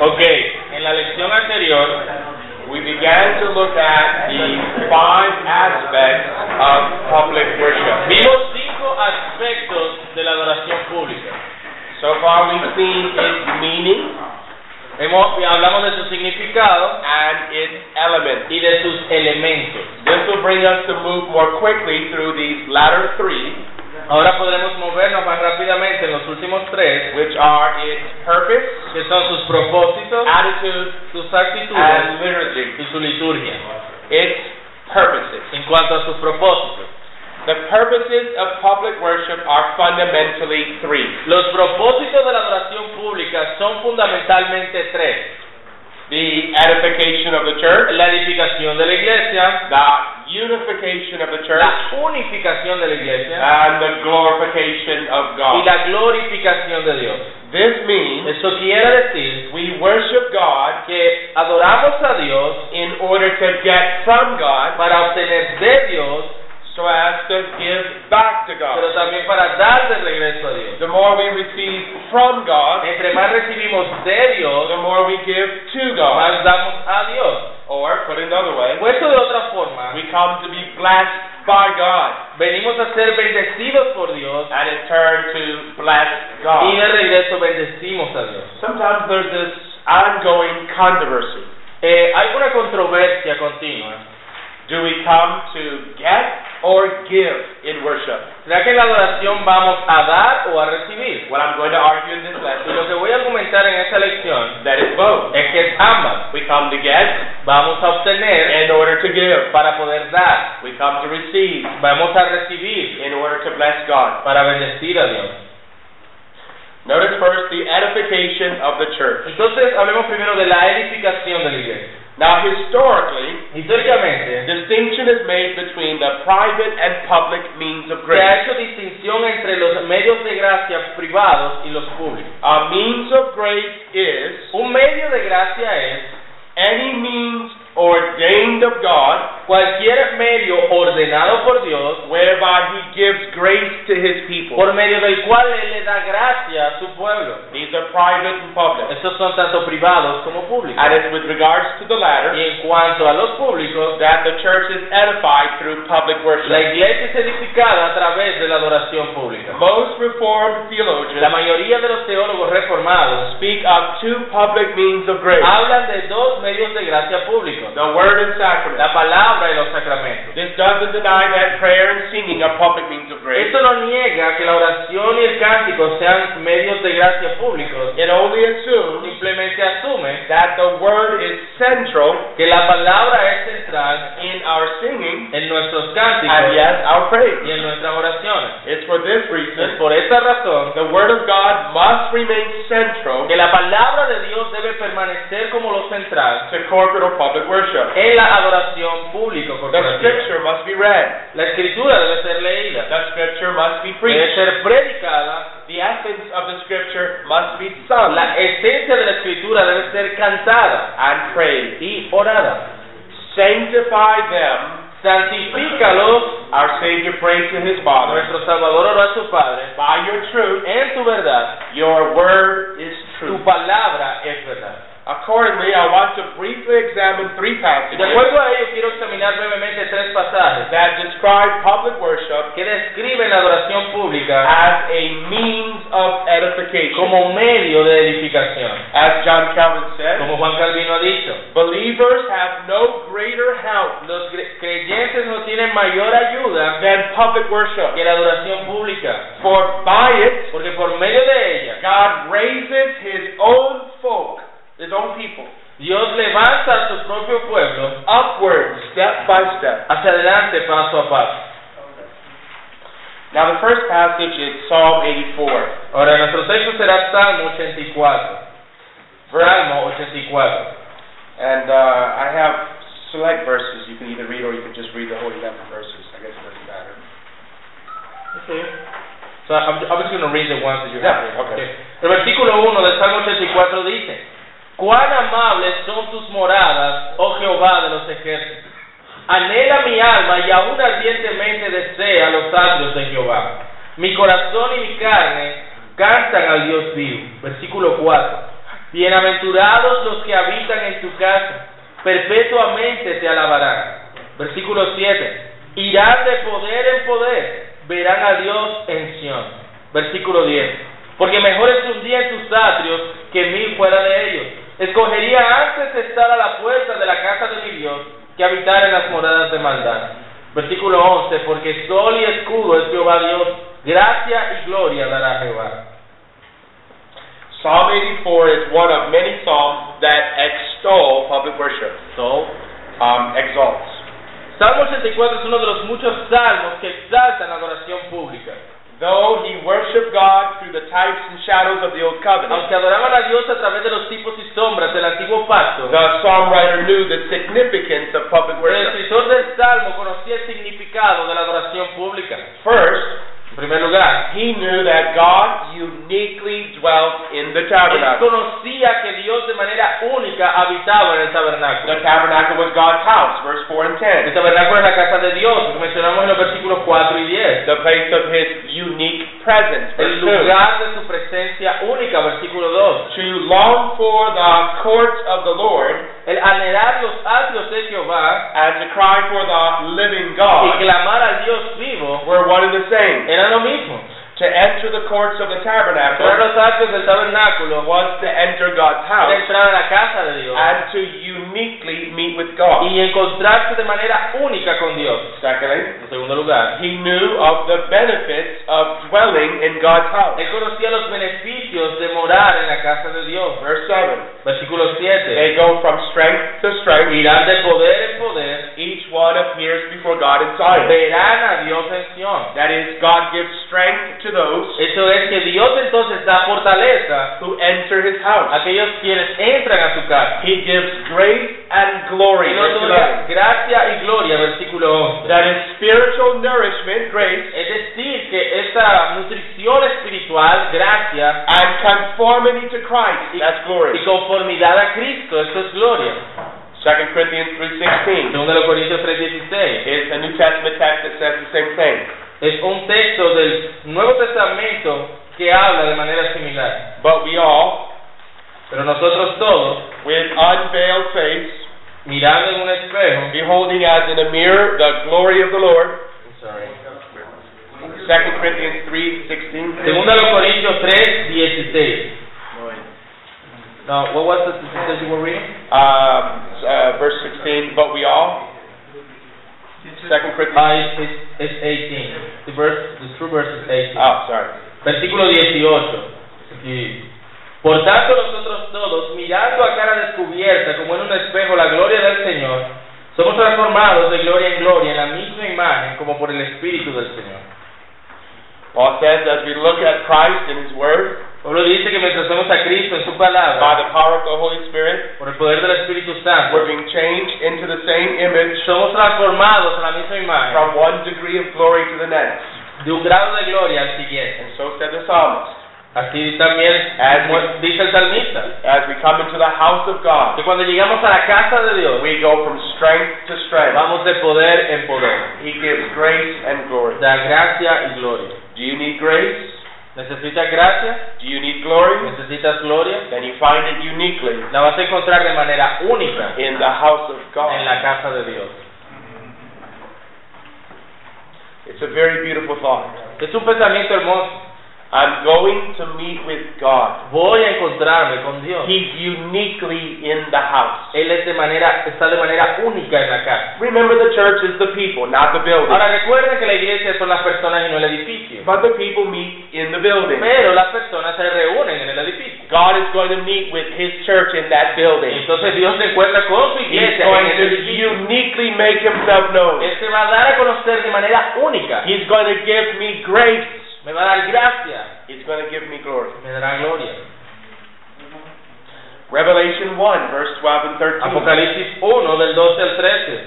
Ok, en la lección anterior we began to look at the five aspects of public worship. vimos cinco aspectos de la adoración pública. So far, we've seen its meaning Hemos, hablamos de su significado and its elements. y de sus elementos. This will bring us to move more quickly through these latter three, Ahora podremos movernos más rápidamente en los últimos tres, which are its purpose, que son sus propósitos, attitude, sus actitudes and liturgy. y su liturgia. Its purposes. En cuanto a sus propósitos, The purposes of public worship are fundamentally three. los propósitos de la adoración pública son fundamentalmente tres. The edification of the church, La edificación de la iglesia, the unification of the church, la unificación de la iglesia and the glorification of God. y la glorificación de Dios. This means Eso quiere decir we worship God que adoramos a Dios in order to get from God para obtener de Dios, so as to give back to God. pero también para dar de regreso a Dios. The more we receive from God, Entre más recibimos de Dios, the more we give to God. más damos a Dios. Or, put another way, Puesto de otra forma, we come to be blessed by God, venimos a ser bendecidos por Dios and in turn to bless God. y de regreso bendecimos a Dios. Sometimes there's this ongoing controversy. Eh, hay una controversia continua. Do we come to get or give in worship? ¿Será que en la adoración vamos a dar o a recibir? What I'm going to argue in this Y lesson lo que voy a argumentar en esta lección that it's both. es que es ambas. We come to get Vamos a obtener in order to give. para poder dar. We come to receive Vamos a recibir in order to bless God. para bendecir a Dios. Notice first the edification of the church. Entonces hablemos primero de la edificación de la iglesia. Now, historically, Históricamente distinction is made between the private and public means of se ha grace. hecho distinción entre los medios de gracia privados y los públicos. A means of grace is Un medio de gracia es any means ordained of God cualquier medio ordenado por Dios whereby He gives grace to His people. por medio del cual Él le da gracia a su pueblo. These are private and public. Estos son tanto privados como públicos. And it's with regards to the Y latter en cuanto a los públicos, that the church is edified through public la worship. iglesia es edificada a través de la adoración pública. Most Reformed La theologians mayoría de los teólogos reformados speak of two public means of grace hablan de dos medios de gracia públicos, the Word and Sacrament. la palabra y los sacramentos. This doesn't deny that prayer and singing are public means of grace. Esto no niega que la oración y el cántico sean medios de gracia públicos, It only assumes simplemente asume that the Word is central que la palabra es central in our singing en nuestros and cánticos yes, our y praise. en nuestras oraciones. It's for this Es reason por esta razón the Word of God must remain central que la palabra de Dios debe permanecer como lo central to corporate or public worship. en la adoración pública The. Scripture must be read. La escritura debe ser leída, The Scripture must be debe preached. ser predicada, The essence of the Scripture must be sung la esencia de la escritura debe ser cantada and prayed. y orada. Sanctify them. Santifícalos, Our Savior prayed to His Father. nuestro Salvador oró a su Padre, By your truth, en tu verdad, your word is tu true. palabra es verdad. Accordingly, I want to briefly examine three De passages acuerdo a ello, quiero examinar brevemente tres pasajes that describe public worship que describen la adoración pública as a means of edification. como un medio de edificación. As John Calvin said, Como Juan Calvino ha dicho, believers have no greater help los cre- creyentes no tienen mayor ayuda than public worship. que la adoración pública, For by it, porque por medio de ella God raises His own folk, His own people, Dios levanta a su propio pueblo upward, step by step. hacia adelante paso a paso. Now, the first passage is Psalm 84. Ahora, nuestro texto será Salmo 84. Salmo 84. And uh, I have select verses you can either read or you can just read the whole 11 verses. I guess it doesn't matter. Okay. So I'm, I'm just going to read the ones that you have. Yeah, okay. El versículo 1 del Salmo 84 dice, Cuán amables son tus moradas, oh Jehová de los ejércitos. Anhela mi alma y aún ardientemente desea los atrios de Jehová. Mi corazón y mi carne cantan al Dios vivo. Versículo 4. Bienaventurados los que habitan en tu casa, perpetuamente te alabarán. Versículo 7. Irán de poder en poder, verán a Dios en Sión. Versículo 10. Porque mejor es un día en tus atrios que mil fuera de ellos. Escogería antes estar a la puerta de la casa de mi Dios que habitar en las moradas de maldad. Versículo 11. Porque sol y escudo es Jehová Dios, gracia y gloria dará Jehová. Psalm 84 is one of many psalms that extol public worship. So, um, exalts. Salmo 84 es uno de los muchos salmos que exaltan la adoración pública. Though he worshiped God through the types and shadows of the Old Covenant, Aunque adoraban a Dios a través de los tipos y sombras del antiguo pacto, the psalm writer knew the significance of public el worship. escritor del salmo conocía el significado de la adoración pública. First, primer lugar, he knew that God uniquely dwelt in the él tabernacle. conocía que Dios de manera única habitaba en el tabernáculo. The tabernacle was God's house, verse 4 and El 10. tabernáculo es la casa de Dios, que mencionamos en los versículos 4 y 10. The place of his unique presence, verse El 2. lugar de su presencia única, versículo 2. To long for the courts of the Lord El anhelar los atrios de Jehová and to cry for the living y God clamar al Dios vivo were one and the same. Era lo mismo. To enter the courts of the Entrar tabernacle los atrios del tabernáculo was to enter God's era house entrar a la casa de Dios and to uniquely meet with God. y encontrarse de manera única con Dios. Secondly, En segundo lugar, he knew of the benefits of dwelling in God's house. él conocía los beneficios de morar en la casa de Dios. Verse 7. Versículo 7. They go from strength to strength. Irán de poder en poder, Each one appears before God in Zion. verán a Dios en Sion. That is, God gives strength to those Eso es que Dios entonces da fortaleza who enter his a house. aquellos quienes entran a su casa. He gives grace and glory. Y Verse nos 11. otorga gracia y gloria, versículo 11. That is spiritual nourishment, grace, Es decir, que esta nutrición espiritual, gracia and conformity to Christ. That's glory. y conformidad a Cristo, esto es gloria. 2 Corinthians 3.16 Segundo de Corintios 3:16. is a New Testament text that says the same thing. Es un texto del Nuevo Testamento que habla de manera similar. But we all, Pero nosotros todos, with unveiled face, mirando en un espejo, beholding as in a mirror the glory of the Lord. sorry. 2 Corinthians 3.16 Segundo de los Corintios 3:16. No, what was the that you were reading? um, uh, verse 16, but we all. 2 Corinthians. It's, it's, it's 18. The verse, the true verse is 18. Oh, sorry. Versículo 18. Aquí. Por tanto nosotros todos, mirando a cara descubierta como en un espejo la gloria del Señor, somos transformados de gloria en gloria en la misma imagen como por el Espíritu del Señor. Paul says, as we look at Christ in His Word, Pablo dice que mientras vemos a Cristo en su by the power of the Holy Spirit, por el poder del Espíritu we're being changed into the same image somos transformados en la misma imagen, from one degree of glory to the next. de un grado de gloria al siguiente. And so said the psalmist. Así también As como dice el salmista, As we come into the house of God, que cuando llegamos a la casa de Dios, we go from strength to strength. vamos de poder en poder. He gives grace and glory. Da gracia y gloria. Do you need grace? ¿Necesitas gracia? Do you need glory? ¿Necesitas gloria? Then you find it uniquely La vas a encontrar de manera única in the house of en God. la casa de Dios. It's a very beautiful thought. Es un pensamiento hermoso. I'm going to meet with God. Voy a encontrarme con Dios. He's uniquely in the house. Él es de manera, está de manera única en la casa. Remember, the church is the people, not the building. Ahora recuerden que la iglesia son las personas y no el edificio. But the people meet in the building. Pero las personas se reúnen en el edificio. God is going to meet with His church in that building. Entonces Dios se encuentra con su He's iglesia going en to edificio. uniquely make Himself known. Él se va a dar a conocer de manera única. He's going to give me grace. Me va a dar gracia. He's going to give me glory. Me dará gloria. Revelation 1, verse 12 and 13. Apocalipsis 1 del 12 al 13.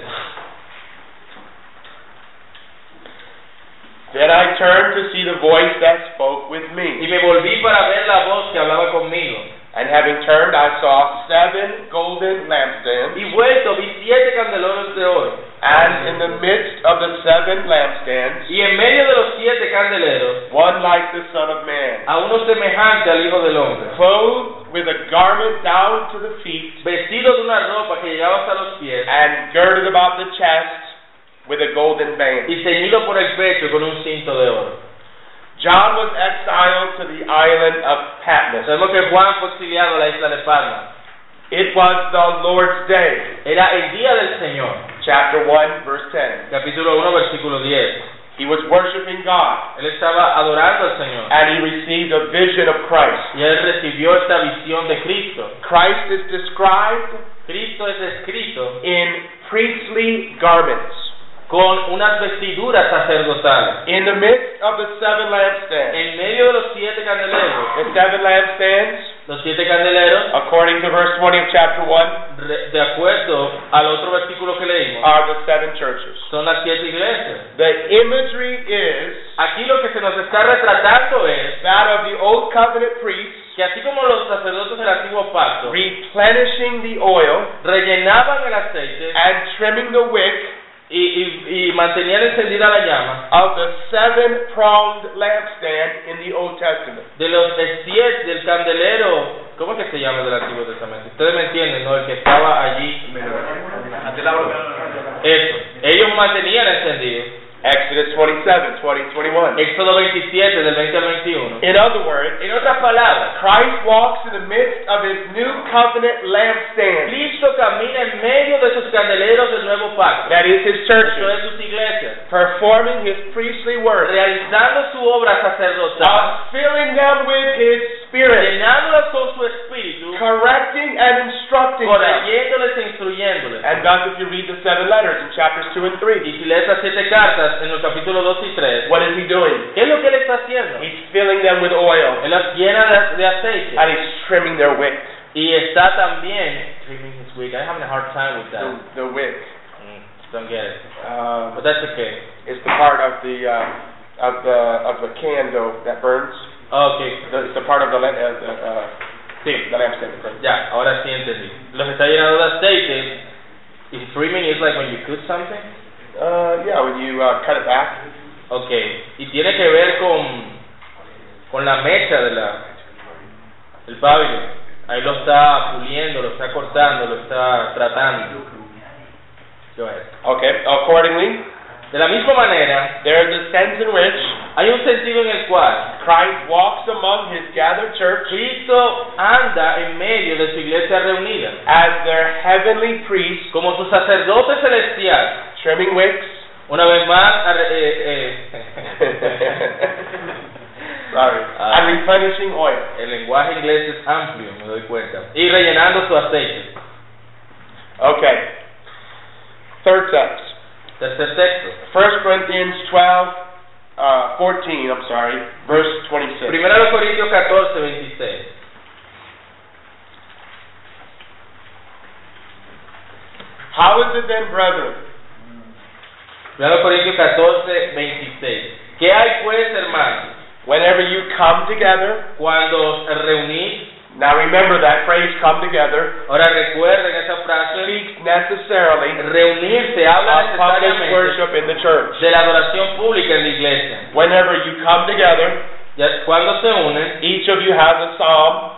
Then I turned to see the voice that spoke with Y me. me volví para ver la voz que hablaba conmigo. And having turned, I saw seven golden lampstands. Y vuelto vi siete candelabros de oro. And in the midst of the seven lampstands, Y en medio de los siete candeleros, one like the Son of Man, a uno semejante al Hijo del Hombre, clothed with a garment down to the feet vestido de una ropa que llegaba hasta los pies and girded about the chest with a golden band. y ceñido por el pecho con un cinto de oro. John was exiled to the island of Patmos. Sabemos que Juan fue exiliado a la isla de Palma. It was the Lord's day. Era el día del Señor. Chapter 1, verse 10. Capítulo 1, versículo 10. He was worshiping God Él estaba adorando al Señor. and he received a vision of Christ. Y él recibió esta visión de Cristo. Christ is described Cristo es escrito in priestly garments. Con unas vestiduras sacerdotales. In the midst of the seven lampstands. En medio de los siete candeleros, The seven lampstands, los siete candeleros, according to verse 20 of chapter 1, re- de acuerdo al otro versículo que leímos, are the seven churches. son las siete iglesias. The imagery is Aquí lo que se nos está retratando es that of the old covenant priests que así como los sacerdotes del antiguo pacto replenishing the oil rellenaban el aceite and trimming the wick y, y, y mantenían encendida la llama of the seven pronged lampstand in the Old Testament. de los siete del candelero, ¿cómo es que se llama del Antiguo Testamento? Ustedes me entienden, ¿no? El que estaba allí. Eso. Ellos mantenían encendido. Exodus 27, 20, 21. Éxodo 27 del 20 al 21. In other words, En otras palabras, Christ walks in the midst of his new covenant lampstand. Cristo camina en medio de sus candeleros del nuevo pacto. That is his church. Eso es sus iglesias. performing his priestly work, Realizando su obra sacerdotal, uh, filling them with his spirit, llenándolas con su espíritu, correcting and instructing them. corrigiéndoles e instruyéndoles. And thus, if you read the seven letters in chapters 2 and 3, Y si lees las siete cartas en los capítulos 2 y 3, what is he doing? ¿qué es lo que él está haciendo? He's filling them with oil, Él las llena de, de aceite. and he's trimming their wick. Y está también trimming his wig. I'm having a hard time with that. The, the wick. Mm, don't get it. Uh, But that's okay. is the part of the uh, of the of the candle that burns. Okay. The, it's the part of the, la- uh, the, uh, Sí. the lampstand that burns. Ya, ahora sí entendí. Los está llenando de aceite. Y trimming is like when you cook something. Uh, yeah, when you uh, cut it back. Okay. Y tiene que ver con, con la mecha de la, del pabilo. Ahí lo está puliendo, lo está cortando, lo está tratando. Go ahead. Okay. Accordingly, De la misma manera, there is a sense in which hay un sentido en el cual Christ walks among His gathered church Cristo anda en medio de su iglesia reunida, as their heavenly priest, como su sacerdote celestial. trimming wicks. Una vez más, eh, eh, Sorry. Ah. and replenishing oil. el lenguaje inglés es amplio, me doy cuenta, y rellenando su aceite. Okay. Third text. Tercer texto. 1 Corinthians 12, uh, 14, I'm sorry, verse 26. Primero de Corintios 14, 26. How is it then, brethren? Primero de Corintios 14, 26. ¿Qué hay pues, hermanos? Whenever you come together, Cuando os reunís, now remember that phrase, come together, ahora recuerden esa frase, speaks necessarily reunirse habla necesariamente worship in the church. de la adoración pública en la iglesia. Whenever you come together, Ya, cuando se unen, each of you has a psalm,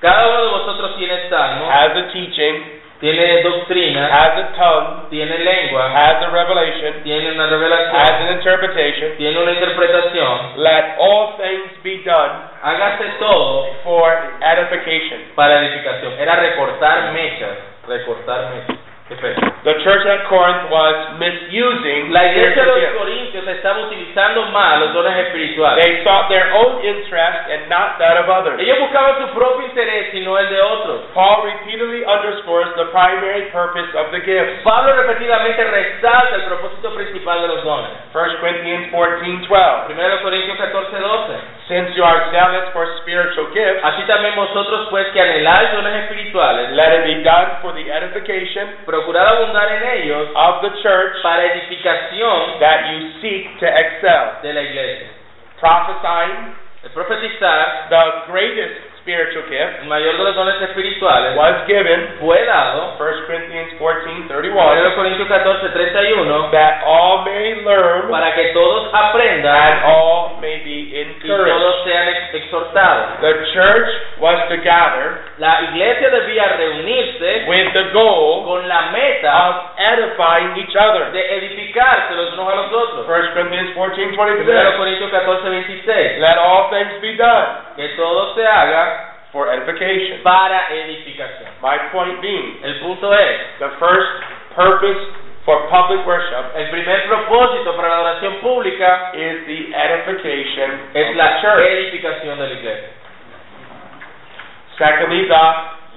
cada uno de vosotros tiene salmo, has a teaching, tiene doctrina, has a tongue, tiene lengua, has a revelation, tiene una has revelación, an interpretation. tiene una interpretación. Let all things be done Hágase todo for edification. para edificación. Era recortar mechas, recortar mechas. The church at Corinth was misusing La iglesia de los. Corintios estaba utilizando mal los dones espirituales. They sought their own interest and not that of others. Ellos buscaban su propio interés y no el de otros. Paul repeatedly underscores the primary purpose of the gifts. Pablo repetidamente resalta el propósito principal de los dones. 1 Corinthians 14:12. Primero Corintios 14, 12. Since you are zealous for spiritual gifts, Así también vosotros pues que anheláis dones espirituales, let it be done for the edification procurad abundar en ellos of the church para edificación that you seek to excel. de la iglesia. Prophesying, profetizar, the greatest spiritual gift el mayor de los dones espirituales, was given, fue dado, 1 Corinthians 14, 1 31, Corintios 14, 31, that all may learn para que todos and aprendan all may be y encouraged. todos sean ex- exhortados. The church was to gather La iglesia debía reunirse with the goal con la meta of edifying each other. de edificarse los unos a los otros. 1 Corinthians 14, 1 26. Corintios 14, 26. Let all things be done Que todo se haga for edification. para edificación. My point being, El punto es, the first purpose for public worship el primer propósito para la adoración pública is the edification es of la the church. edificación de la iglesia. Secondly, the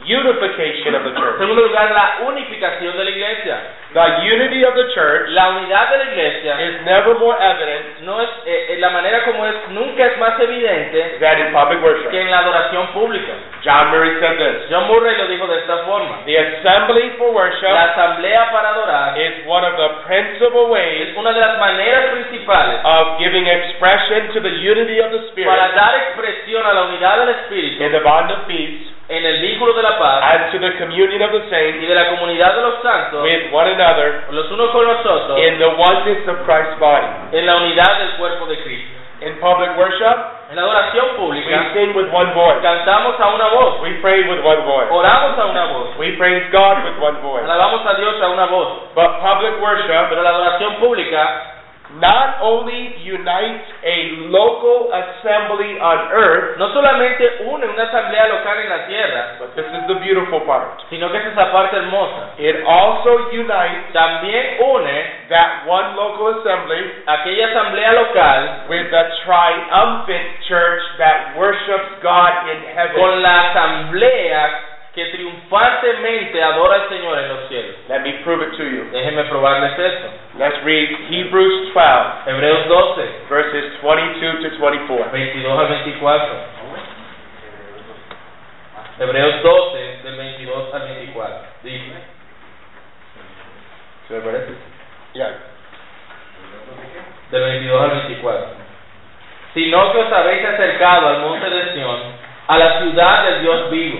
unification of the En church. segundo lugar, la unificación de la iglesia. The unity of the church La unidad de la iglesia is never more evident no es eh, eh, la manera como es nunca es más evidente than in public que worship. en la adoración pública. John Murray said this. John Murray lo dijo de esta forma. The assembly for worship La asamblea para adorar is one of the principal ways es una de las maneras principales of giving expression to the unity of the para Spirit dar expresión a la unidad del Espíritu in the bond of peace en el vínculo de la paz and to the communion of the y saints de la comunidad de los santos with one another los unos con los otros in the oneness of Christ's body. en la unidad del cuerpo de Cristo. In public worship, En la adoración we pública sing with one voice. cantamos a una voz, We pray with one voice. oramos a una voz, We praise God with one voice. alabamos a Dios a una voz. But public worship Pero la adoración pública not only unites a local assembly on earth, no solamente une una asamblea local en la tierra, but this is the beautiful part. sino que es esa parte hermosa. It also unites También une that one local assembly aquella asamblea local with the triumphant church that worships God in heaven. con la asamblea que triunfantemente adora al Señor en los cielos. Let me prove it to you. Déjenme probarles esto. Let's read Hebrews 12, Hebreos 12, verses 22 to 24. 22 al 24. Hebreos 12, del 22 al 24. Dice. ¿Se me parece? Yeah. Del 22 al 24. Sino que os habéis acercado al monte de Sión, a la ciudad del Dios vivo,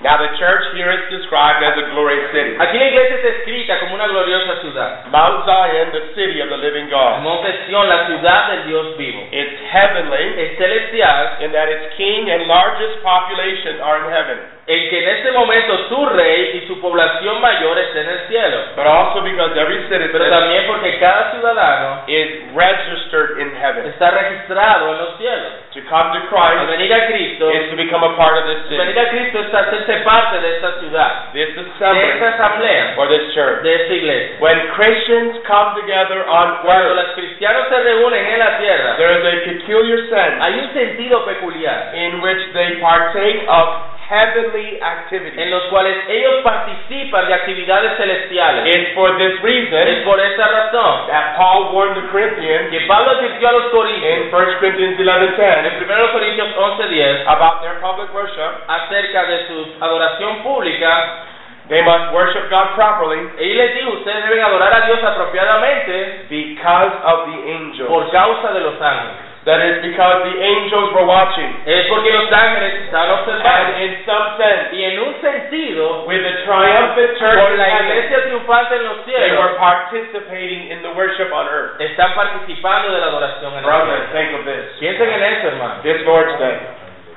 Now the church here is described as a glorious city. Aquí la iglesia está escrita como una gloriosa ciudad. Mount Zion, the city of the living God. monte Sión, la ciudad del Dios vivo. It's heavenly Es celestial in that its king and largest population are in heaven, en que en este momento su rey y su población mayor estén en el cielo. but also because every Pero citizen también porque cada ciudadano is registered in heaven. está registrado en los cielos. To come to Christ venir a Cristo, is to become a part of this al venir city, a Cristo es hacerse parte de esta ciudad, this de esta assembly, asamblea, or this church. de esta iglesia. When Christians come together on Cuando earth, los cristianos se reúnen en la tierra, there is a peculiar sense hay un sentido peculiar in which they partake of heavenly activities. en los cuales ellos participan de actividades celestiales. It's for this Es reason por esa razón that Paul warned the Corinthians que Pablo advirtió a los in corintios 1 Corinthians en 11:10 1 Corintios 11:10 about their public worship. acerca de su adoración pública. They must worship God properly Y les dijo, ustedes deben adorar a Dios apropiadamente because of the angels. por causa de los ángeles. That is because the angels were watching. Es porque los ángeles están And observando. in some sense, Y en un sentido, with the triumphant church la iglesia triunfante en los they were cielos, participating in the worship on earth. están participando de la adoración en cielo. think of this. Piensen en eso, hermano. This Lord's Day,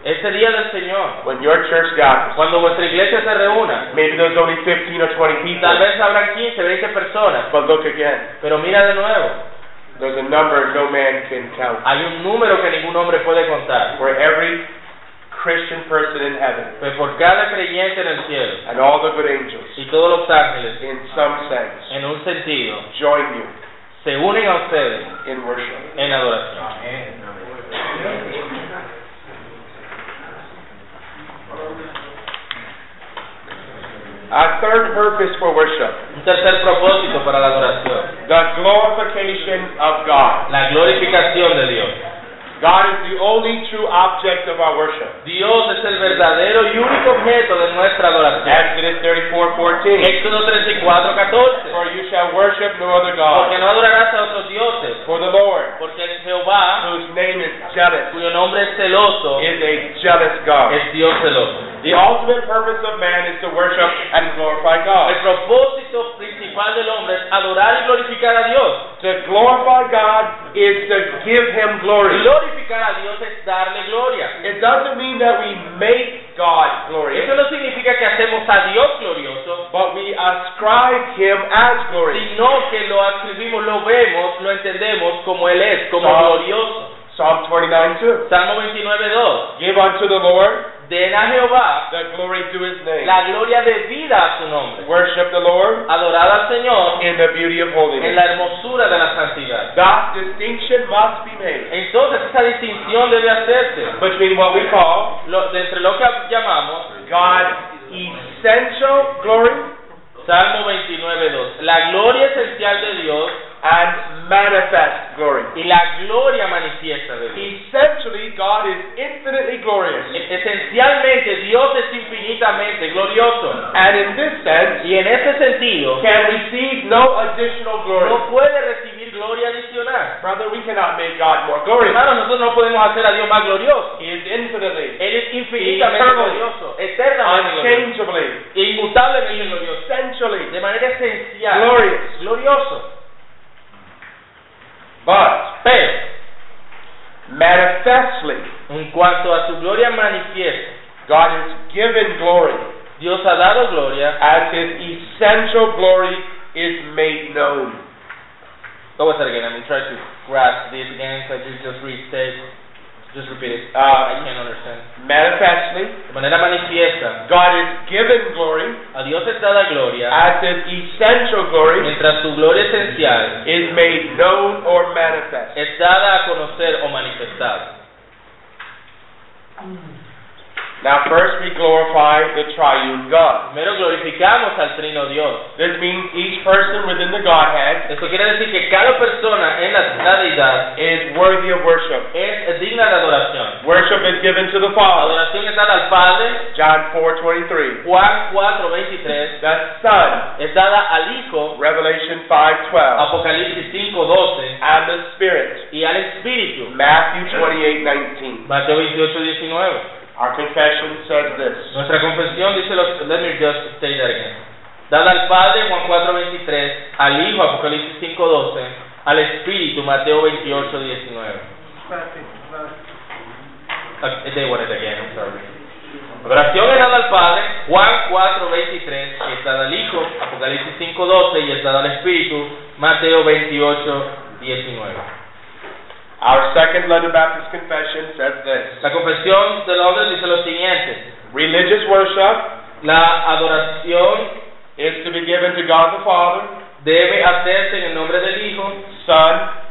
Ese día del Señor, when your church gathers, cuando vuestra iglesia se reúna, maybe there's only 15 or 20 people, tal vez habrán 15, 20 personas, but look again. pero mira de nuevo, There's a number no man can count. hay un número que ningún hombre puede contar. For every Christian person in heaven Pues por cada creyente en el cielo and all the good angels, y todos los ángeles, in some sense, en un sentido, join you se unen a ustedes in worship. en adoración. A third purpose for worship, Un tercer propósito para la adoración. The glorification of God. La glorificación de Dios. God is the only true object of our worship. Dios es el verdadero y único objeto de nuestra adoración. Exodus 34:14. Éxodo 34, 14. For you shall worship no other Porque God. no adorarás a otros dioses. For the Lord, Porque Jehová, whose name is jealous, cuyo nombre es celoso, is a jealous God. es Dios celoso. The ultimate purpose of man is to worship and glorify God. El propósito principal del hombre es adorar y glorificar a Dios. To glorify God is to give Him glory. Glorificar a Dios es darle gloria. It doesn't mean that we make God glorious, Eso no significa que hacemos a Dios glorioso, but we ascribe Him as glorious. sino que lo atribuimos, lo vemos, lo entendemos como Él es, como Ah. glorioso. Psalm 29 2. Salmo 29, 2. Give unto the Lord Den a Jehová the glory to His name. la gloria debida a su nombre. Worship the Lord Adorad al Señor in the beauty of en holiness. la hermosura de la santidad. That distinction must be made Entonces esa distinción debe hacerse between what we call lo- entre lo que llamamos God's essential glory Salmo 29, 2. La gloria esencial de Dios and manifest glory. y la gloria manifiesta de Dios. Essentially, God is infinitely glorious. Esencialmente Dios es infinitamente glorioso And in this sense, y en ese sentido can receive no additional glory. no puede recibir gloria adicional. Brother, we cannot make God more glorious. Hermanos, nosotros no podemos hacer a Dios más glorioso. He is infinitely, Él es infinitamente Eternal. glorioso, eternamente unchangeably, inmutablemente glorioso, essentially de manera esencial, glorious. glorioso. But Pero manifestly, en cuanto a su gloria manifiesta, God has given glory Dios ha dado gloria. as His essential glory is made known. Go with that again. I'm trying to grasp this again. So you just restate. Just repeat it. Uh, I can't understand. Manifestly, De manera manifiesta, God is given glory a Dios es dada gloria, as His essential glory mientras su gloria esencial is made known or manifest. es dada a conocer o manifestada. Now, first we glorify the triune God. Primero glorificamos al Trino Dios. This means each person within the Godhead Esto quiere decir que cada persona en la, la deidad is worthy of worship. es digna de adoración. Worship is given to the Father. adoración es dada al Padre, John 4:23. Juan 4, 23, The Son, es dada al Hijo, Revelation 5:12, Apocalipsis 5:12. and the Spirit, y al Espíritu, Matthew 28:19. Mateo 28, 19. Our confession says this. Nuestra confesión dice, los, let me just say that again. Dada al Padre, Juan 4, 23, al Hijo, Apocalipsis 5, 12, al Espíritu, Mateo 28, 19. Uh, they want it again, I'm sorry. Adoración es dada al Padre, Juan 4, 23, y es dada al Hijo, Apocalipsis 5, 12, y es dada al Espíritu, Mateo 28, 19. Our second London Baptist confession says this. La confesión de Londres dice lo siguiente, Religious worship la adoración is to be given to God the Father, debe hacerse en el nombre del Hijo, Son,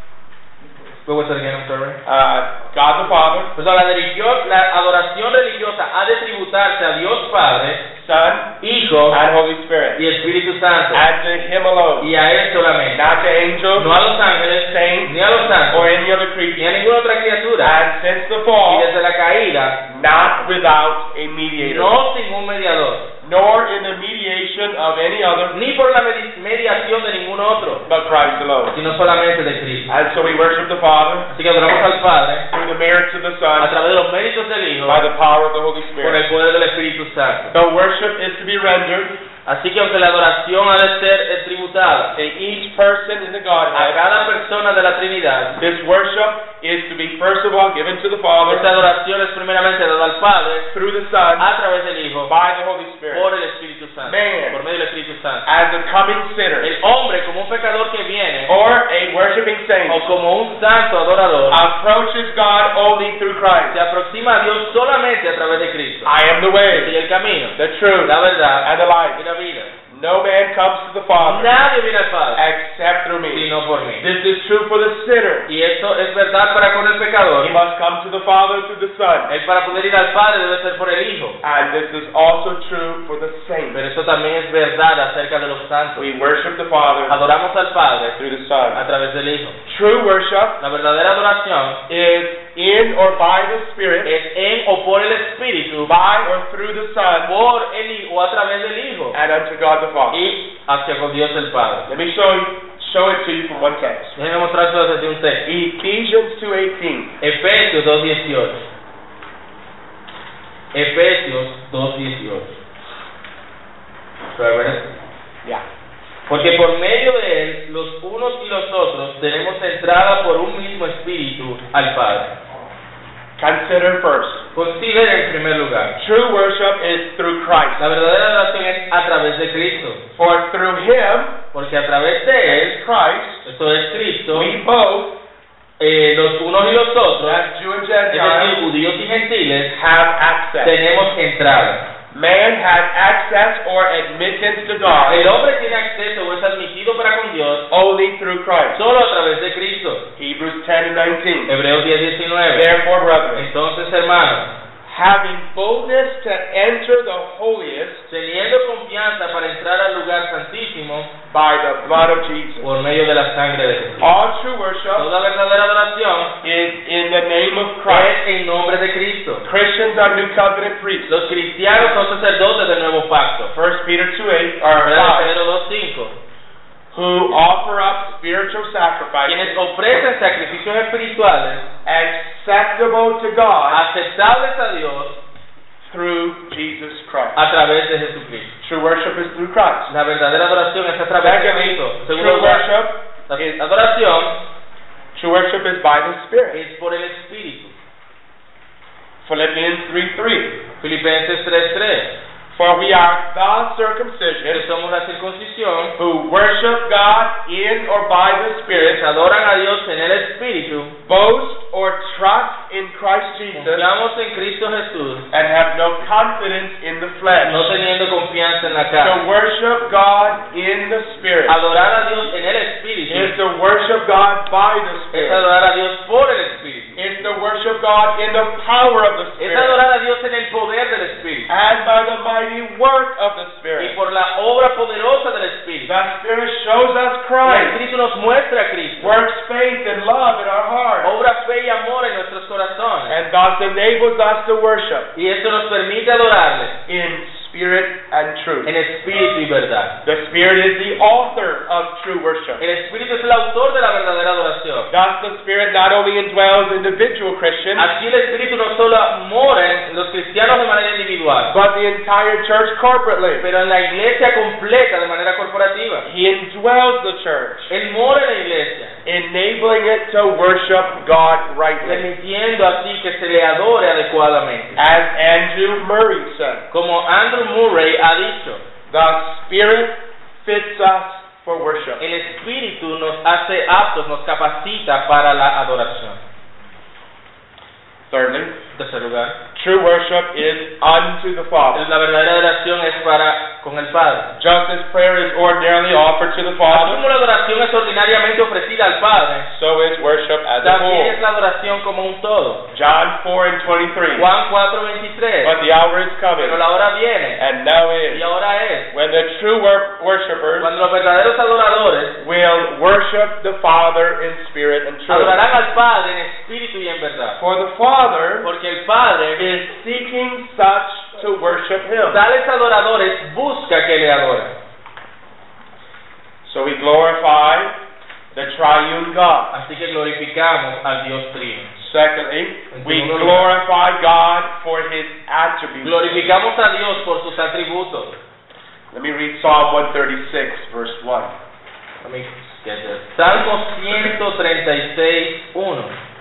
What was that again? I'm sorry. uh, God the Father, Pues la, religión, la adoración religiosa ha de tributarse a Dios Padre, Son, Hijo and Holy Spirit. y Espíritu Santo, And to Him alone. y a Él solamente. Not to angels, No a los ángeles, saints, ni a los or santos, any other ni creature. a ninguna otra criatura. And since the Y fall, desde la caída, not without a mediator, no sin un mediador, nor in the mediation of any other, ni por la medi- mediación de ningún otro, but Christ alone. sino solamente de Cristo. And so we worship the Father Así que adoramos al Padre through the merits of the a Son, través de los méritos del Hijo, by the power of the Holy por Spirit. el poder del Espíritu Santo. So worship is to be rendered Así que aunque la adoración ha de ser tributada to each person in the a Godhead, cada persona de la Trinidad, this worship is to be first of all given to the esta Father adoración es primeramente dada al Padre through the Son a través del Hijo by the Holy Spirit. por el Espíritu Santo, Man. por medio del Espíritu Santo. As a coming sinner El hombre como un pecador que viene or a worshiping saint o como un santo adorador approaches God only through Christ. se aproxima a Dios solamente a través de Cristo. I am the way, el camino, the truth, la verdad and the y life. La vida. No man comes to the Father Nadie viene al Padre except through me. sino por mí. This is true for the sinner. Y esto es verdad para con el pecador. He must come to the Father through the Son. Él para poder ir al Padre debe ser por el Hijo. And this is also true for the saints. Pero eso también es verdad acerca de los santos. We worship the Father Adoramos al Padre through the a Son. través del Hijo. True worship La verdadera adoración is in or by the Spirit, es en o por el Espíritu, by or through the Son, por el Hijo o a través del Hijo and unto God the Father. y hacia con Dios el Padre. Let me show you, show it to you from one text. Déjenme mostrárselo desde un texto. Ephesians 2.18. Efesios 2.18. Efesios 2.18. ¿Puede ver esto? Yeah. Porque por medio de él, los unos y los otros, tenemos entrada por un mismo espíritu al Padre. Consider first. Considere en primer lugar. True worship is through Christ. La verdadera adoración es a través de Cristo. For through Him, Porque a través de él, Christ, esto es Cristo, we both, eh, los unos y los otros, Jew and es decir, judíos y gentiles, have access. tenemos entrada. Man has access or admittance to God. El hombre tiene acceso o es admitido para con Dios only through Christ. solo a través de Cristo. Hebrews 10 and 19. Hebreos 10, 19. Therefore, brethren, Entonces, hermanos, having boldness to enter the holiest teniendo confianza para entrar al lugar santísimo by the blood of Jesus. por medio de la sangre de Jesús. All true worship Toda verdadera adoración is in the name of Christ. es en nombre de Cristo. Christians are New Covenant priests. Los cristianos son sacerdotes del nuevo pacto. 1 Peter 2 8 or ¿Verdad? 5, Pedro 2.5. who offer up spiritual sacrifices Quienes ofrecen sacrificios espirituales acceptable to God aceptables a Dios through Jesus Christ. a través de Jesucristo. True worship is through Christ. La verdadera adoración es a través de Cristo. Segundo true worship la is adoración true worship is by the Spirit. es por el Espíritu. Philippians 3 3. Filipenses 3.3. For we are the circumcision. Que somos la circuncisión. Who worship God in or by the Spirit, adoran a Dios en el Espíritu, boast or trust in Christ Jesus, confiamos en Cristo Jesús, and have no confidence in the flesh. no teniendo confianza en la carne. To worship God in the Spirit. Adorar a Dios en el Espíritu. Is to worship God by the es Spirit. adorar a Dios por el Espíritu. It's to worship God in the power of the Es Spirit. adorar a Dios en el poder del Espíritu. And by the mighty work of the y Spirit. por la obra poderosa del Espíritu. The Spirit shows us El Christ, Espíritu nos muestra a Cristo, works faith and love in our hearts, obra fe y amor en nuestros corazones. And thus enables us to worship. Y esto nos permite adorarle. In spirit and truth. en espíritu y verdad. The Spirit is the author of true worship. El Espíritu es el autor de la verdadera adoración. Thus, the Spirit not only indwells individual Christians, Así el Espíritu no solo mora en los cristianos de manera individual, but the entire church corporately. pero en la iglesia completa de manera corporativa. He indwells the church, Él mora en la iglesia, enabling it to worship God rightly. permitiendo así que se le adore adecuadamente. As Andrew Murray said, Como Andrew Murray ha dicho, the Spirit fits us for worship. el Espíritu nos hace aptos, nos capacita para la adoración. Thirdly, tercer lugar, true worship is unto the Father. la verdadera adoración es para con el Padre. Just as prayer is ordinarily offered to the Así Father, como la adoración es ordinariamente ofrecida al Padre, so is worship as a también es la adoración como un todo. John 4 and 23. Juan 4:23. But the hour is coming, Pero la hora viene, and now y is, ahora es, when the true wor- worshipers cuando los verdaderos adoradores will worship the Father in spirit and truth. adorarán al Padre en espíritu y en verdad. For the Father Porque el Padre, is seeking such to worship Him. tales adoradores, busca que le adoren. So we glorify the triune God. Así que glorificamos al Dios Trino. Secondly, we glorify God for His attributes. Glorificamos a Dios por sus atributos. Let me read Psalm 136, verse 1. Let me get there. Salmo 136, 1.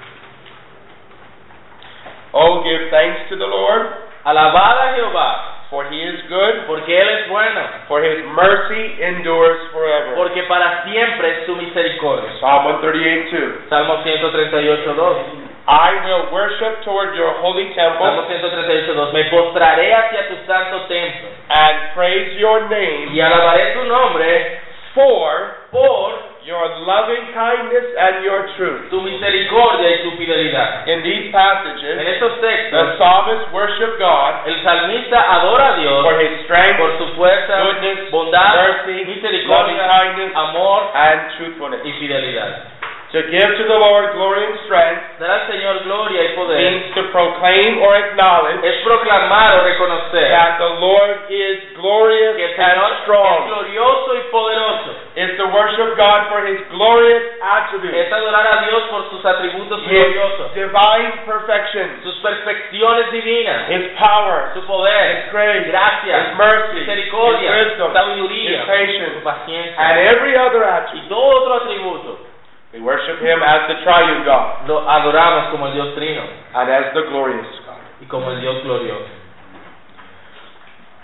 Oh, give thanks to the Lord, Alabad a Jehová, for He is good, porque Él es bueno, for His mercy endures forever. porque para siempre es su misericordia. Psalm 138, 2. Salmo 138, 2. I will worship toward your holy Salmo temple 138, 2. Me postraré hacia tu santo templo and praise your name y alabaré tu nombre for por your loving kindness and your truth. tu misericordia y tu fidelidad. In these passages, En estos the psalmist worship God el salmista adora a Dios for his strength, por su fuerza, goodness, bondad, mercy, loving misericordia, kindness, amor and truthfulness. y fidelidad. To give to the Lord glory and strength Dar al Señor gloria y poder. means to proclaim or acknowledge es proclamar o reconocer that the Lord is glorious que el and Señor es strong. glorioso y poderoso. Is to worship God for his glorious attributes, Es adorar a Dios por sus atributos his gloriosos, divine perfection. sus perfecciones divinas, his power, su poder, his grace, gracia, his mercy, misericordia, his wisdom, sabiduría, his patience, su paciencia. And every other attribute. y todo otro atributo. We worship him as the triune God Lo adoramos como el Dios trino and as the glorious God. y como el Dios glorioso.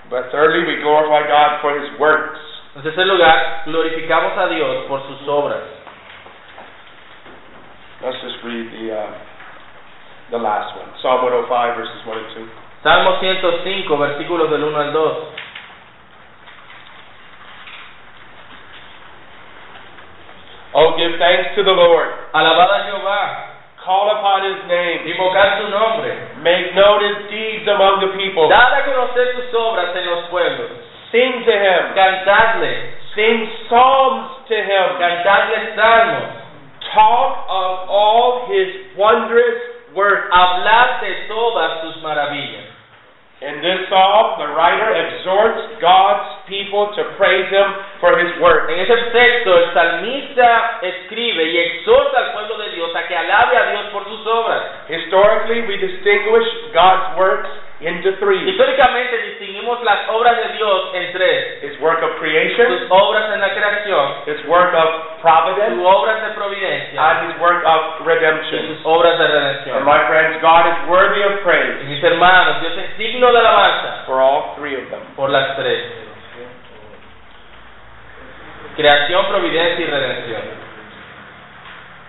But thirdly, we glorify God for his works. En tercer lugar, glorificamos a Dios por sus obras. Let's just read the uh, the last one. Psalm 105 verses 1 and 2. Salmo 105, versículos del 1 al 2. Oh, give thanks to the Lord. Alabad a Jehová, Call upon his name. invocad su nombre, Make known his deeds among the people. dad a conocer sus obras en los pueblos, Sing to him. cantadle, Sing psalms to him. cantadle salmos, Talk of all his wondrous works. hablad de todas sus maravillas. In this psalm, the writer exhorts God's people to praise him for his work. En ese texto, el salmista escribe y exhorta al pueblo de Dios a que alabe a Dios por sus obras. Historically, we distinguish God's works into three. Históricamente distinguimos las obras de Dios en tres. His work of creation, Sus obras en la creación, his work of sus providence, obras de providencia and his work of y redemption. sus obras de And redención. my friends, God is worthy of Y praise mis hermanos, Dios es digno de alabanza for all three of them. por las tres. Creación, providencia y redención.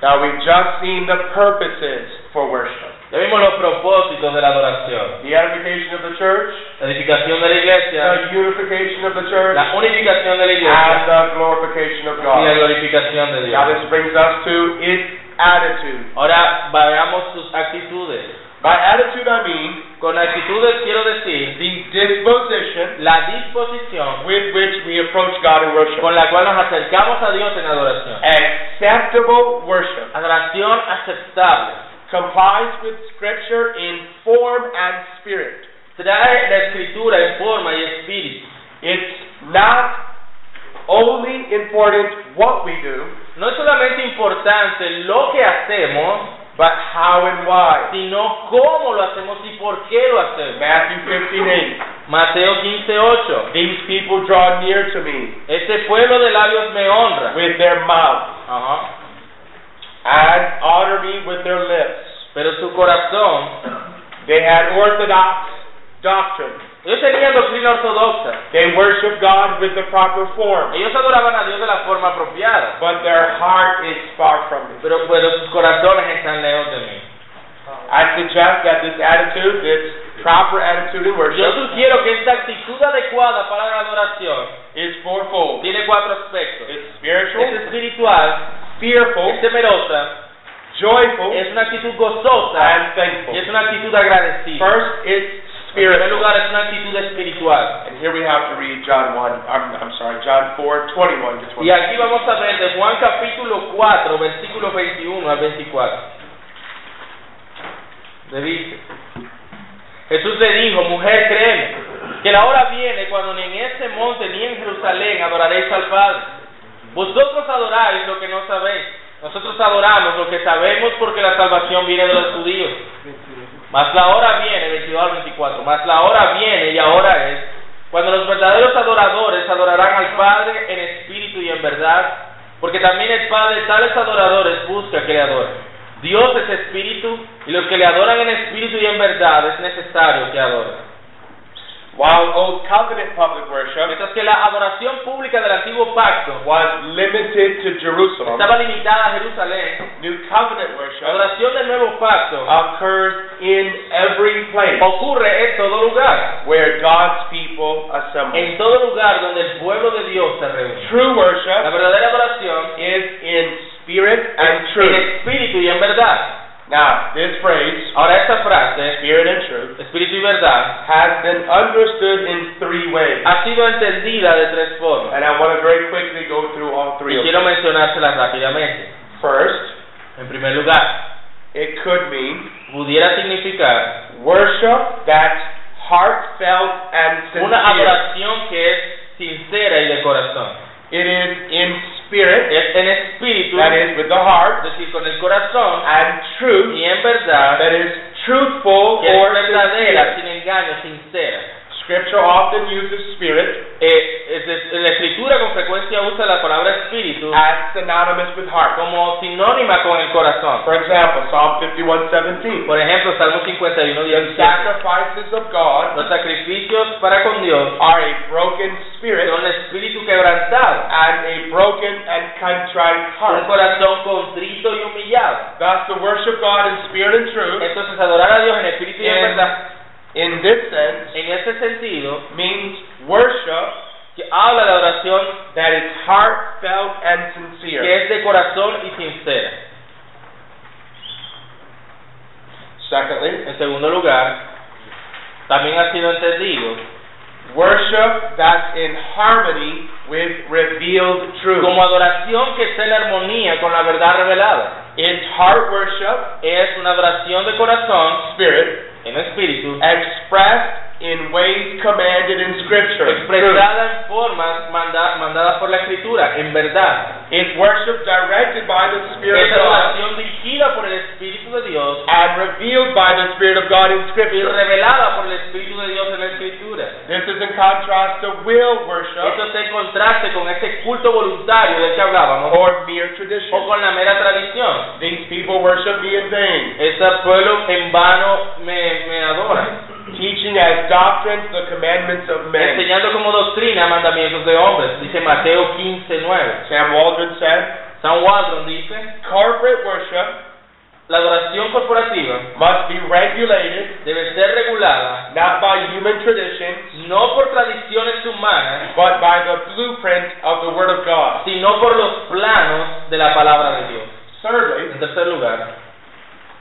Now, we've just seen the purposes for worship. Ya vimos los propósitos de la adoración. The edification of the church, La edificación de la iglesia, the unification of the church, la unificación de la iglesia. and the glorification of y la God. glorificación de Dios. Now, this brings us to its attitude. Ahora veamos sus actitudes. By attitude, I mean Con actitudes quiero decir the disposition la disposición with which we approach God in worship. con la cual nos acercamos a Dios en adoración. Acceptable worship Adoración aceptable. complies with Scripture in form and spirit. Trae la escritura en forma y espíritu. It's not only important what we do, No es solamente importante lo que hacemos, but how and why. sino cómo lo hacemos y por qué lo hacemos. Matthew 15:8. Mateo 15:8. These people draw near to me Este pueblo de labios me honra. with their mouth Ajá. and honor me with their lips. Pero su corazón, They had orthodox doctrine. Ellos tenían doctrina ortodoxa. They worship God with the proper form, Ellos adoraban a Dios de la forma apropiada. but their heart is far from it. Pero, pero sus corazones están lejos de mí. I suggest that this attitude, this proper attitude in Yo worship, sugiero que esta actitud adecuada para la adoración is fourfold. tiene cuatro aspectos. It's Es spiritual, espiritual, fearful, es temerosa, joyful, es una actitud gozosa and y thankful. es una actitud agradecida. First, it's En primer lugar, es una actitud espiritual. And here we have to read John 1, I'm, I'm sorry, John 4, 21 to Y 24. aquí vamos a ver de Juan capítulo 4, versículos 21 al 24. Le dice, Jesús le dijo, mujer, créeme, que la hora viene cuando ni en este monte ni en Jerusalén adoraréis al Padre. Vosotros adoráis lo que no sabéis. Nosotros adoramos lo que sabemos porque la salvación viene de los judíos. Mas la hora viene, 22 al 24, mas la hora viene y ahora es, cuando los verdaderos adoradores adorarán al Padre en espíritu y en verdad, porque también el Padre tales adoradores busca que le adoren. Dios es espíritu y los que le adoran en espíritu y en verdad es necesario que adoren. While Old Covenant public worship Mientras que la adoración pública del antiguo pacto was limited to Jerusalem, estaba limitada a Jerusalén, New Covenant la worship adoración del nuevo pacto occurs in every place ocurre en todo lugar, where God's people assemble. en todo lugar donde el pueblo de Dios se reúne. True La worship verdadera adoración is in spirit and en truth. espíritu y en verdad. Now, this phrase, Ahora esta frase, spirit and truth, espíritu y verdad, has been understood in three ways. ha sido entendida de tres formas. And I want to very quickly go through all three Y quiero mencionárselas rápidamente. First, En primer lugar, it could mean pudiera significar worship that's heartfelt and una sincere. adoración que es sincera y de corazón. It is in spirit, Es en that is with the heart, decir, con el corazón, and truth, y en verdad, that is truthful or verdadera, sincere. sin engaño, sincera. Scripture often uses spirit Eh, es- es- la escritura con frecuencia usa la palabra espíritu as synonymous with heart. como sinónima con el corazón. For example, Psalm 51:17. Por ejemplo, Salmo 51, The 17. sacrifices of God Los sacrificios para con Dios are a broken spirit son espíritu quebrantado, and a broken and contrite un heart. corazón contrito y humillado. Thus, to worship God in spirit and truth, Entonces, adorar a Dios en espíritu y en En- verdad, in this sense, en ese sentido, means worship que habla de oración that is heartfelt and sincere. que es de corazón y sincera. Secondly, En segundo lugar, también ha sido entendido worship that's in harmony with revealed truth. como adoración que está en armonía con la verdad revelada. It's heart worship, Es una adoración de corazón spirit, in the Espíritu expressed in ways commanded in Scripture. Expresada en formas manda- mandadas por la escritura, en verdad. It's worship directed by the Spirit Es of God dirigida por el Espíritu de Dios and revealed by the Spirit of God in y Scripture. revelada por el Espíritu de Dios en la escritura. This is in contrast to will worship Esto está en contraste con ese culto voluntario del que hablábamos or mere o tradition. con la mera tradición. These people worship me in vain, Ese pueblo en vano me, me adora, teaching as doctrines the commandments of men. enseñando como doctrina mandamientos de hombres, dice Mateo 15, 9. Sam Waldron said, San Waldron dice, corporate worship la adoración corporativa must be regulated debe ser regulada not by human traditions, no por tradiciones humanas, but by the blueprint of the Word of God. sino por los planos de la palabra de Dios. Thirdly, En tercer lugar,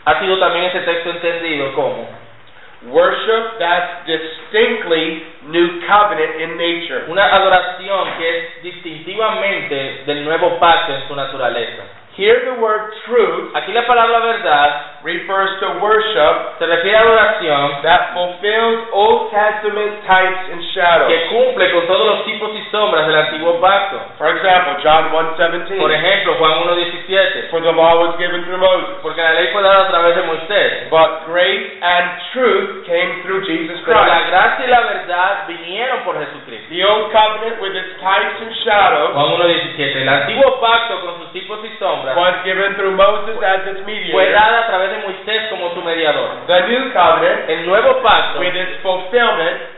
ha sido también ese texto entendido como worship that's distinctly new covenant in nature. una adoración que es distintivamente del nuevo pacto en su naturaleza. Here the word truth Aquí la palabra verdad refers to worship se refiere a adoración that fulfills Old Testament types and shadows. que cumple con todos los tipos y sombras del antiguo pacto. For example, John 1:17. Por ejemplo, Juan 1.17, For the law was given through Moses, porque la ley fue dada a través de Moisés, but grace and truth came through Jesus pero la Christ. gracia y la verdad vinieron por Jesucristo. The old covenant with its types and shadows Juan 1.17, el antiguo pacto con sus tipos y sombras was given through Moses as its fue mediator. dada a través de Moisés como su mediador. The new covenant El nuevo pacto, with its fulfillment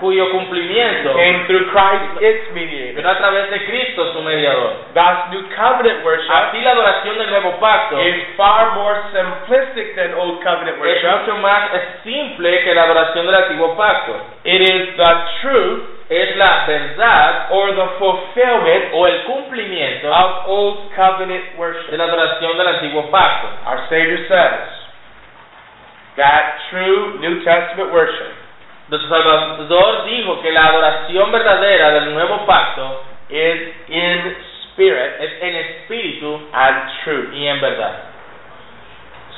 cuyo cumplimiento came through Christ its mediator. vino a través de Cristo su mediador. Thus, new covenant worship Así la adoración del nuevo pacto es is far more simplistic than old covenant worship. mucho más simple que la adoración del antiguo pacto. It is the truth Es la verdad or the fulfillment o el cumplimiento of old covenant worship. de la adoración del antiguo pacto. Our Savior says that true New Testament worship Nuestro Salvador dijo que la adoración verdadera del nuevo pacto is in spirit es en espíritu and truth. y en verdad.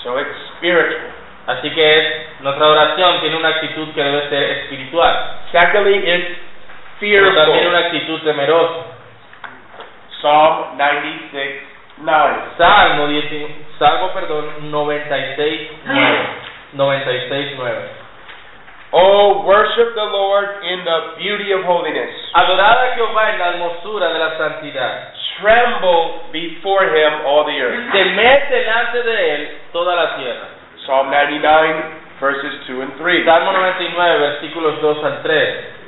So it's spiritual. Así que es, nuestra oración tiene una actitud que debe ser espiritual, Secondly, it's pero también fearful. una actitud temerosa. Psalm 96, 9. Salmo, 10 Salmo perdón, 96, 9. 96, 9. Oh, worship the Lord in the beauty of holiness. Adorad a Jehová en la hermosura de la santidad. Tremble before him all the earth. Temed delante de él toda la tierra. Psalm 99, verses 2 and 3. Salmo 99, versículos 2 al 3.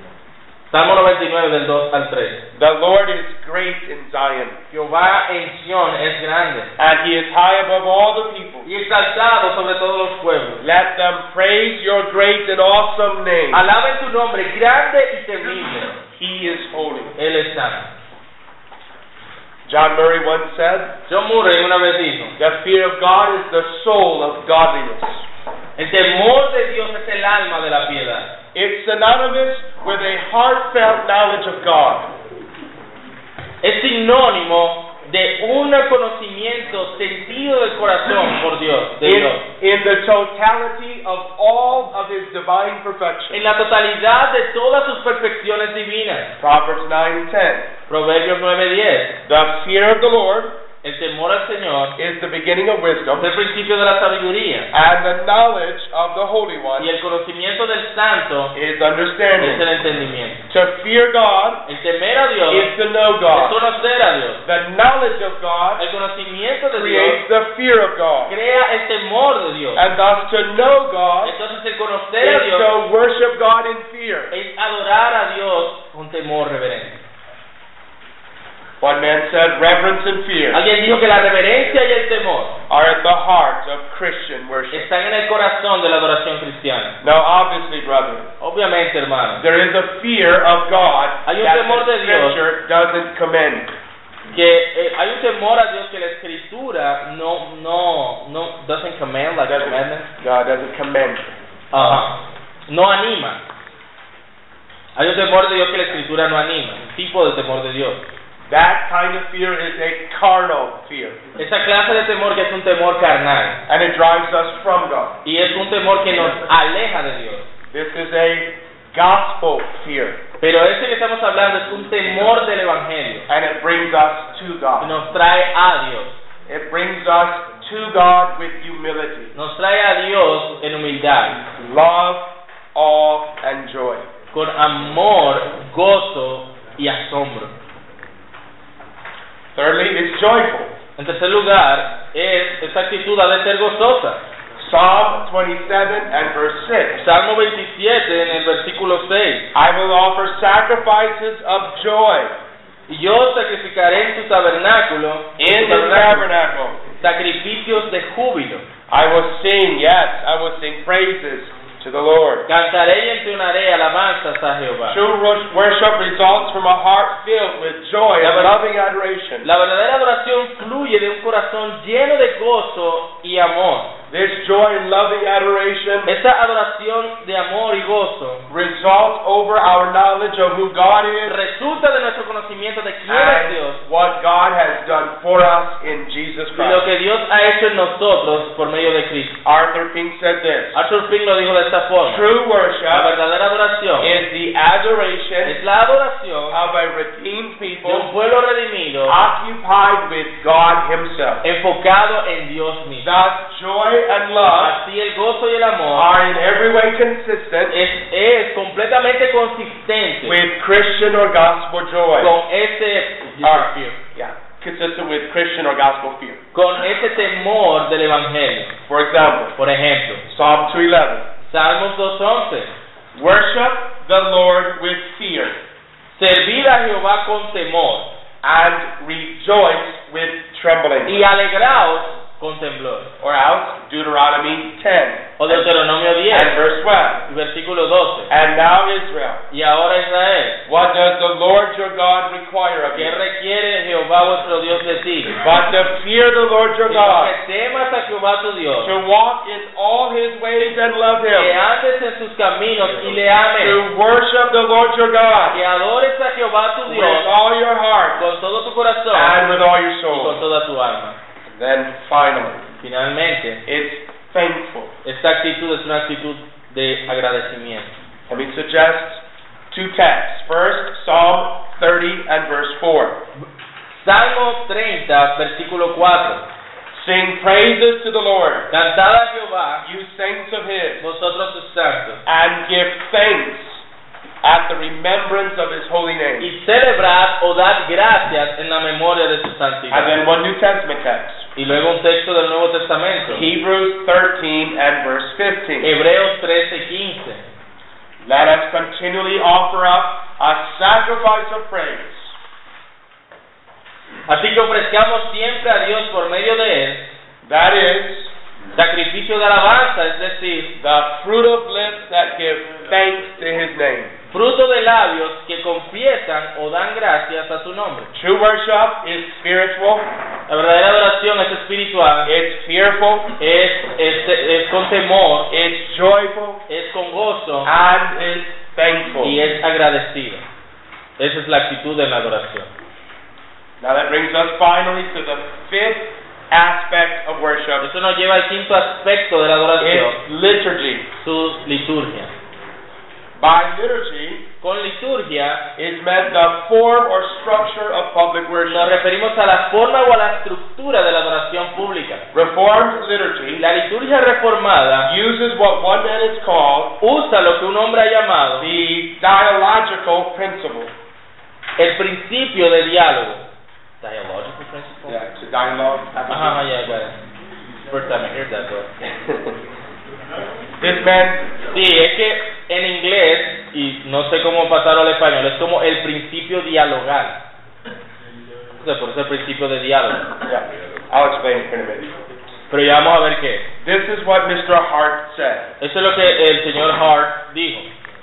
Salmo 99 del 2 al 3. The Lord is great in Zion, Jehová en Sión es grande and he is high above all the people. y exaltado sobre todos los pueblos. Let them praise your great and awesome name. Alaben tu nombre, grande y temible. He is holy. Él es santo. John Murray once said, John Murray una vez dijo, The fear of God is the soul of godliness. el temor de Dios es el alma de la piedad. It's synonymous with a heartfelt knowledge of God. Es sinónimo de un conocimiento sentido del corazón por Dios, de In, Dios. in the totality of all of his divine perfection. En la totalidad de todas sus perfecciones divinas. Proverbs 9 and 10. Proverbios 9:10. The fear of the Lord El temor al Señor is the beginning of wisdom, es el principio de la sabiduría. and the knowledge of the Holy Y One el conocimiento del santo is es el understanding. entendimiento. To fear God El temer a Dios is to know es God. conocer a Dios. The knowledge of God El conocimiento de creates Dios the fear of God. crea el temor de Dios. And thus to know God Entonces el conocer a is Dios to worship God in fear. es adorar a Dios con temor reverente. One man said, reverence and fear Alguien dijo que la reverencia y el temor are at the heart of Christian worship. están en el corazón de la adoración cristiana. Now, obviously, brother, Obviamente, hermano, there is a fear of God Hay un that temor the de Dios. Scripture doesn't commend. que eh, hay un temor a Dios que la escritura no no no doesn't command like Doesn't-. God doesn't commend. Ajá. No anima. Hay un temor de Dios que la escritura no anima, un tipo de temor de Dios. That kind of fear is a carnal fear, Esa clase de temor que es un temor carnal and it drives us from God. y es un temor que nos aleja de Dios. This is a gospel fear, Pero ese que estamos hablando es un temor del evangelio and it brings us to God. nos trae a Dios. It brings us to God with humility, Nos trae a Dios en humildad, love, awe, and joy. con amor, gozo y asombro. Thirdly, it's joyful. En tercer lugar, es esta actitud ha de ser gozosa. Psalm 27 and verse 6. Salmo 27 en el versículo 6. I will offer sacrifices of joy Y yo sacrificaré en tu tabernáculo, en in the tabernáculo, tabernacle. sacrificios de júbilo. I will sing, yes, I will sing praises to the Lord. Cantaré y entonaré alabanzas a Jehová. True wor- worship results from a heart filled with joy and loving adoration. La verdadera adoración fluye de un corazón lleno de gozo y amor. This joy and loving adoration Esa adoración de amor y gozo results over our knowledge of who God is resulta de nuestro conocimiento de quién es Dios what God has done for us in Jesus y lo Christ. que Dios ha hecho en nosotros por medio de Cristo. Arthur Pink said this Arthur Pink lo dijo de esta forma. True La worship verdadera adoración is the adoration es la adoración of a redeemed people de un pueblo redimido occupied with God Himself. enfocado en Dios mismo. Thus, joy and love Así el gozo y el amor are in every way consistent es, es completamente consistente with Christian or gospel joy. con ese Are- yeah, consistent with Christian or gospel fear. con ese temor del evangelio. For example, Por ejemplo, Psalm 211. Salmos 2:11. Worship the Lord with fear Servid a Jehová con temor and rejoice with trembling. y alegraos con temblor. Or else, Deuteronomy 10 O Deuteronomio and 10, verse 12. versículo 12. And now Israel, Y ahora Israel, what does the Lord your God require of ¿qué you? requiere Jehová vuestro Dios de ti? But to fear the Lord your God, que temas a Jehová tu Dios, to walk in all his ways and love que him, andes en sus caminos y le ames, to worship the Lord your God que adores a Jehová tu with all your heart con todo tu corazón and with all your y con soul. toda tu alma. Then finally, Finalmente, it's thankful. esta actitud es una actitud de agradecimiento. Let me suggest two texts. First, Psalm 30 and verse 4. Salmo 30, versículo 4. Sing praises to the Lord, Cantad a Jehová, you saints of his, vosotros sus santos, and give thanks at the remembrance of his holy name. y celebrad o dad gracias en la memoria de su And santidad. then one New Testament text. Y luego un texto del Nuevo Testamento. Hebrews 13 and verse 15. Hebreos 13, 15. Let us continually offer up a sacrifice of praise. Así que ofrezcamos siempre a Dios por medio de Él That is sacrificio de alabanza, es decir, the fruit of lips that give thanks to his name. Fruto de labios que confiesan o dan gracias a su nombre. True worship is spiritual, La verdadera adoración es espiritual, it's fearful, es, es, es con temor, it's joyful, es con gozo and it's thankful. y es agradecido. Esa es la actitud de la adoración. Now that brings us finally to the fifth aspect of worship. Eso nos lleva al quinto aspecto de la adoración, It's liturgy. su liturgia. By liturgy Con liturgia is meant the form or structure of public nos worship. referimos a la forma o a la estructura de la adoración pública. Reformed liturgy La liturgia reformada uses what one man has called usa lo que un hombre ha llamado the dialogical principle. el principio de diálogo. Dialogical principle? Yeah, it's a dialogue. Ajá, ya, ya. First time I heard that word. This man Sí, es que en inglés, y no sé cómo pasarlo al español, es como el principio dialogal. O sea, por eso el principio de diálogo. Yeah, I'll explain in a minute. Pero ya vamos a ver qué. This is what Mr. Hart said. Eso es lo que el señor Hart dijo.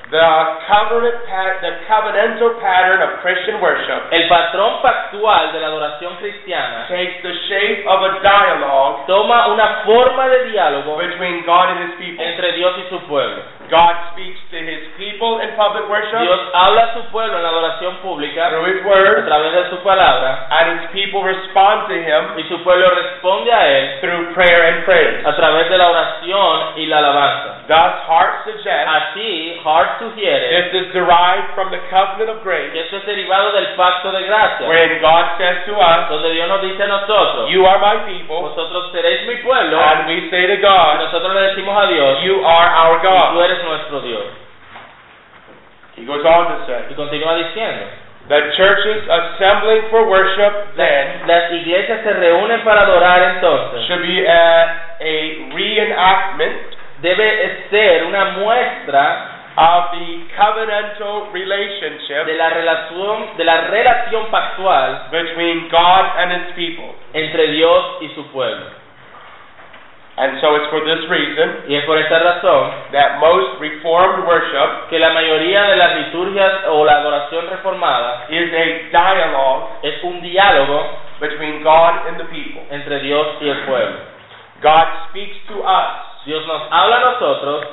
The covenant pat- the covenantal pattern of Christian worship El patrón pactual de la adoración cristiana takes the shape of a dialogue toma una forma de diálogo between God and his people. entre Dios y su pueblo. God speaks to his people in public worship Dios habla a su pueblo en la adoración pública through his a word, través de su palabra and his people respond to him y su pueblo responde a él through prayer and praise. a través de la oración y la alabanza. Thus, Hart suggests Así, Hart sugiere this is derived from the covenant of que grace, esto es derivado del pacto de gracia, wherein God says to us, donde Dios nos dice a nosotros, You are my people, vosotros seréis mi pueblo, and we say to y God, nosotros le decimos a Dios, You are our y tú God. Eres nuestro Dios. He goes on to say, Y continúa diciendo, The churches assembling for worship then las iglesias se reúnen para adorar entonces, should be a, a reenactment debe ser una muestra of the covenantal relationship de la relación, de la relación pactual between God and his people. entre Dios y su pueblo. And so it's for this reason Y es por esta razón that most reformed worship que la mayoría de las liturgias o la adoración reformada is a dialogue es un diálogo between God and the people. entre Dios y el pueblo. God speaks to us, Dios nos habla a nosotros,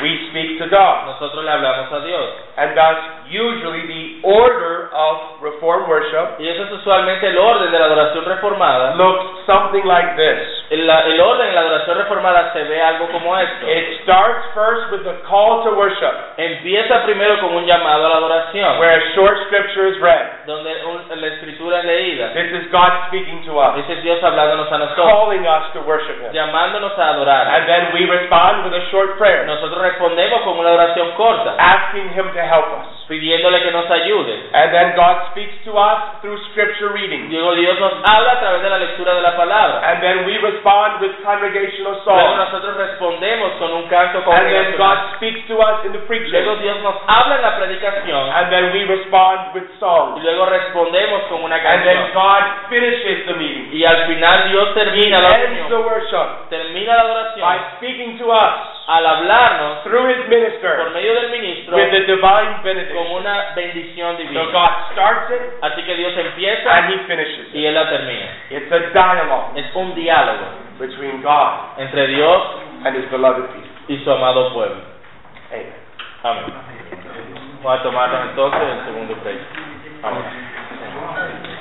we speak to God. nosotros le hablamos a Dios. And thus, usually the order of reformed worship Y eso es usualmente el orden de la adoración reformada. looks something like this. El, el orden en la adoración reformada se ve algo como esto. It starts first with the call to worship, Empieza primero con un llamado a la adoración, where a short scripture is read. donde un- la escritura es leída. This is God speaking to us, Ese es Dios hablándonos a nosotros, calling us to worship Him. llamándonos a adorar. And then we respond with a short prayer, Nosotros respondemos con una oración corta, asking Him to help us. Pidiéndole que nos ayude. And then God speaks to us through scripture reading. Luego Dios nos habla a través de la lectura de la palabra. And then we respond with congregational Luego songs. nosotros respondemos con un canto congregacional. And then. God speaks to us in the preaching. Luego. Dios nos habla en la predicación And then we respond with y songs. luego respondemos con una canción. And then. God finishes the meeting. Y al final Dios termina la ends the reunión, worship termina la adoración. by speaking to us al hablarnos through His por minister medio del ministro with the divine con una bendición So divina. God starts it Así que Dios empieza and He finishes y it. Él la termina. It's a dialogue Es un diálogo between God entre Dios and His beloved people. y su amado pueblo. Amen. Amén. Vamos a tomarnos entonces el segundo break. Amén.